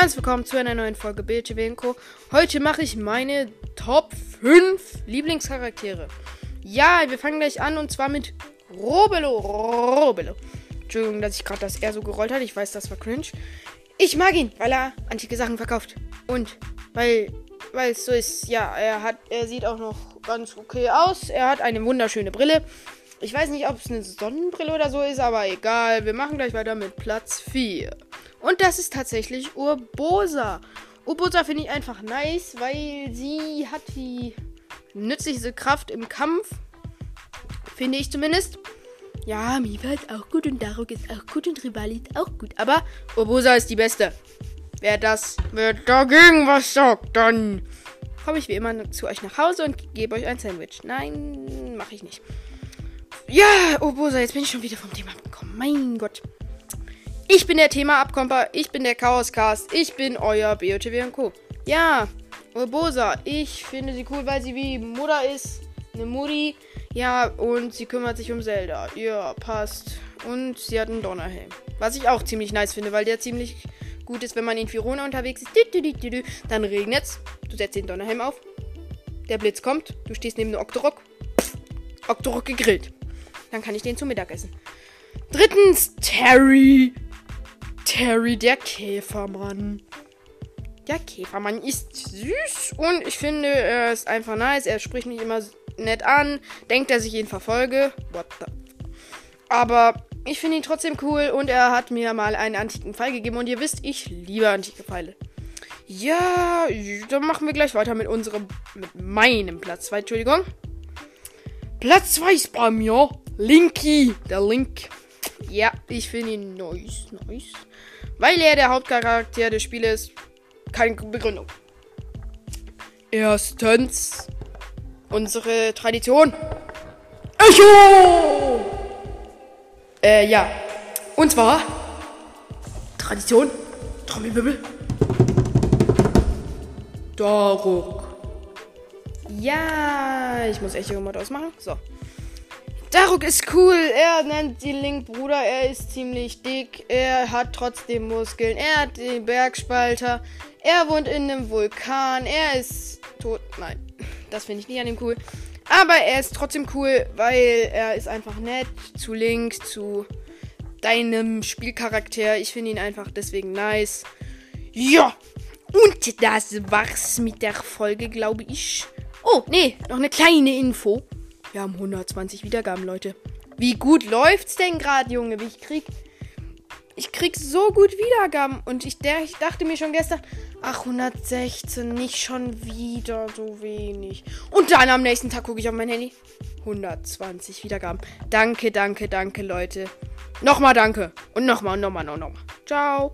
Herzlich willkommen zu einer neuen Folge BTW Co. Heute mache ich meine Top 5 Lieblingscharaktere. Ja, wir fangen gleich an und zwar mit Robelo. Robelo. Entschuldigung, dass ich gerade das R so gerollt hat. Ich weiß, das war cringe. Ich mag ihn, weil er antike Sachen verkauft. Und weil, weil es so ist, ja, er hat, er sieht auch noch ganz okay aus. Er hat eine wunderschöne Brille. Ich weiß nicht, ob es eine Sonnenbrille oder so ist, aber egal. Wir machen gleich weiter mit Platz 4. Und das ist tatsächlich Urbosa. Urbosa finde ich einfach nice, weil sie hat die nützlichste Kraft im Kampf. Finde ich zumindest. Ja, Miva ist auch gut und Daruk ist auch gut und Rivali ist auch gut. Aber Urbosa ist die beste. Wer das, wer dagegen was sagt, dann komme ich wie immer zu euch nach Hause und gebe euch ein Sandwich. Nein, mache ich nicht. Ja, Urbosa, jetzt bin ich schon wieder vom Thema abgekommen. Mein Gott. Ich bin der Thema-Abkomper, ich bin der Chaoscast, ich bin euer BOTW Co. Ja, Urbosa, ich finde sie cool, weil sie wie Mutter ist, eine Mutti. Ja, und sie kümmert sich um Zelda. Ja, passt. Und sie hat einen Donnerhelm. Was ich auch ziemlich nice finde, weil der ziemlich gut ist, wenn man in Firona unterwegs ist. Dann regnet's. Du setzt den Donnerhelm auf. Der Blitz kommt. Du stehst neben dem Octorok. Octorok gegrillt. Dann kann ich den zum Mittag essen. Drittens, Terry. Terry, der Käfermann. Der Käfermann ist süß und ich finde, er ist einfach nice. Er spricht mich immer nett an. Denkt, dass ich ihn verfolge. What the? Aber ich finde ihn trotzdem cool und er hat mir mal einen antiken Pfeil gegeben. Und ihr wisst, ich liebe antike Pfeile. Ja, dann machen wir gleich weiter mit unserem, mit meinem Platz 2, Entschuldigung. Platz 2 ist bei mir Linky, der Link. Ja, ich finde ihn nice, nice. Weil er der Hauptcharakter des Spieles ist. Keine Begründung. Erstens, unsere Tradition. Echo! Äh, ja. Und zwar, Tradition, Trommelwirbel. Daruk. Ja, ich muss Echo-Mod ausmachen. So. Daruk ist cool. Er nennt die Link Bruder. Er ist ziemlich dick. Er hat trotzdem Muskeln. Er hat den Bergspalter. Er wohnt in einem Vulkan. Er ist tot. Nein, das finde ich nicht an ihm cool. Aber er ist trotzdem cool, weil er ist einfach nett zu Link, zu deinem Spielcharakter. Ich finde ihn einfach deswegen nice. Ja, und das war's mit der Folge, glaube ich. Oh, nee, noch eine kleine Info. Wir haben 120 Wiedergaben, Leute. Wie gut läuft's denn gerade, Junge? Ich krieg. Ich krieg so gut Wiedergaben. Und ich, der, ich dachte mir schon gestern, ach, 116, nicht schon wieder so wenig. Und dann am nächsten Tag gucke ich auf mein Handy. 120 Wiedergaben. Danke, danke, danke, Leute. Nochmal danke. Und nochmal nochmal nochmal. Ciao.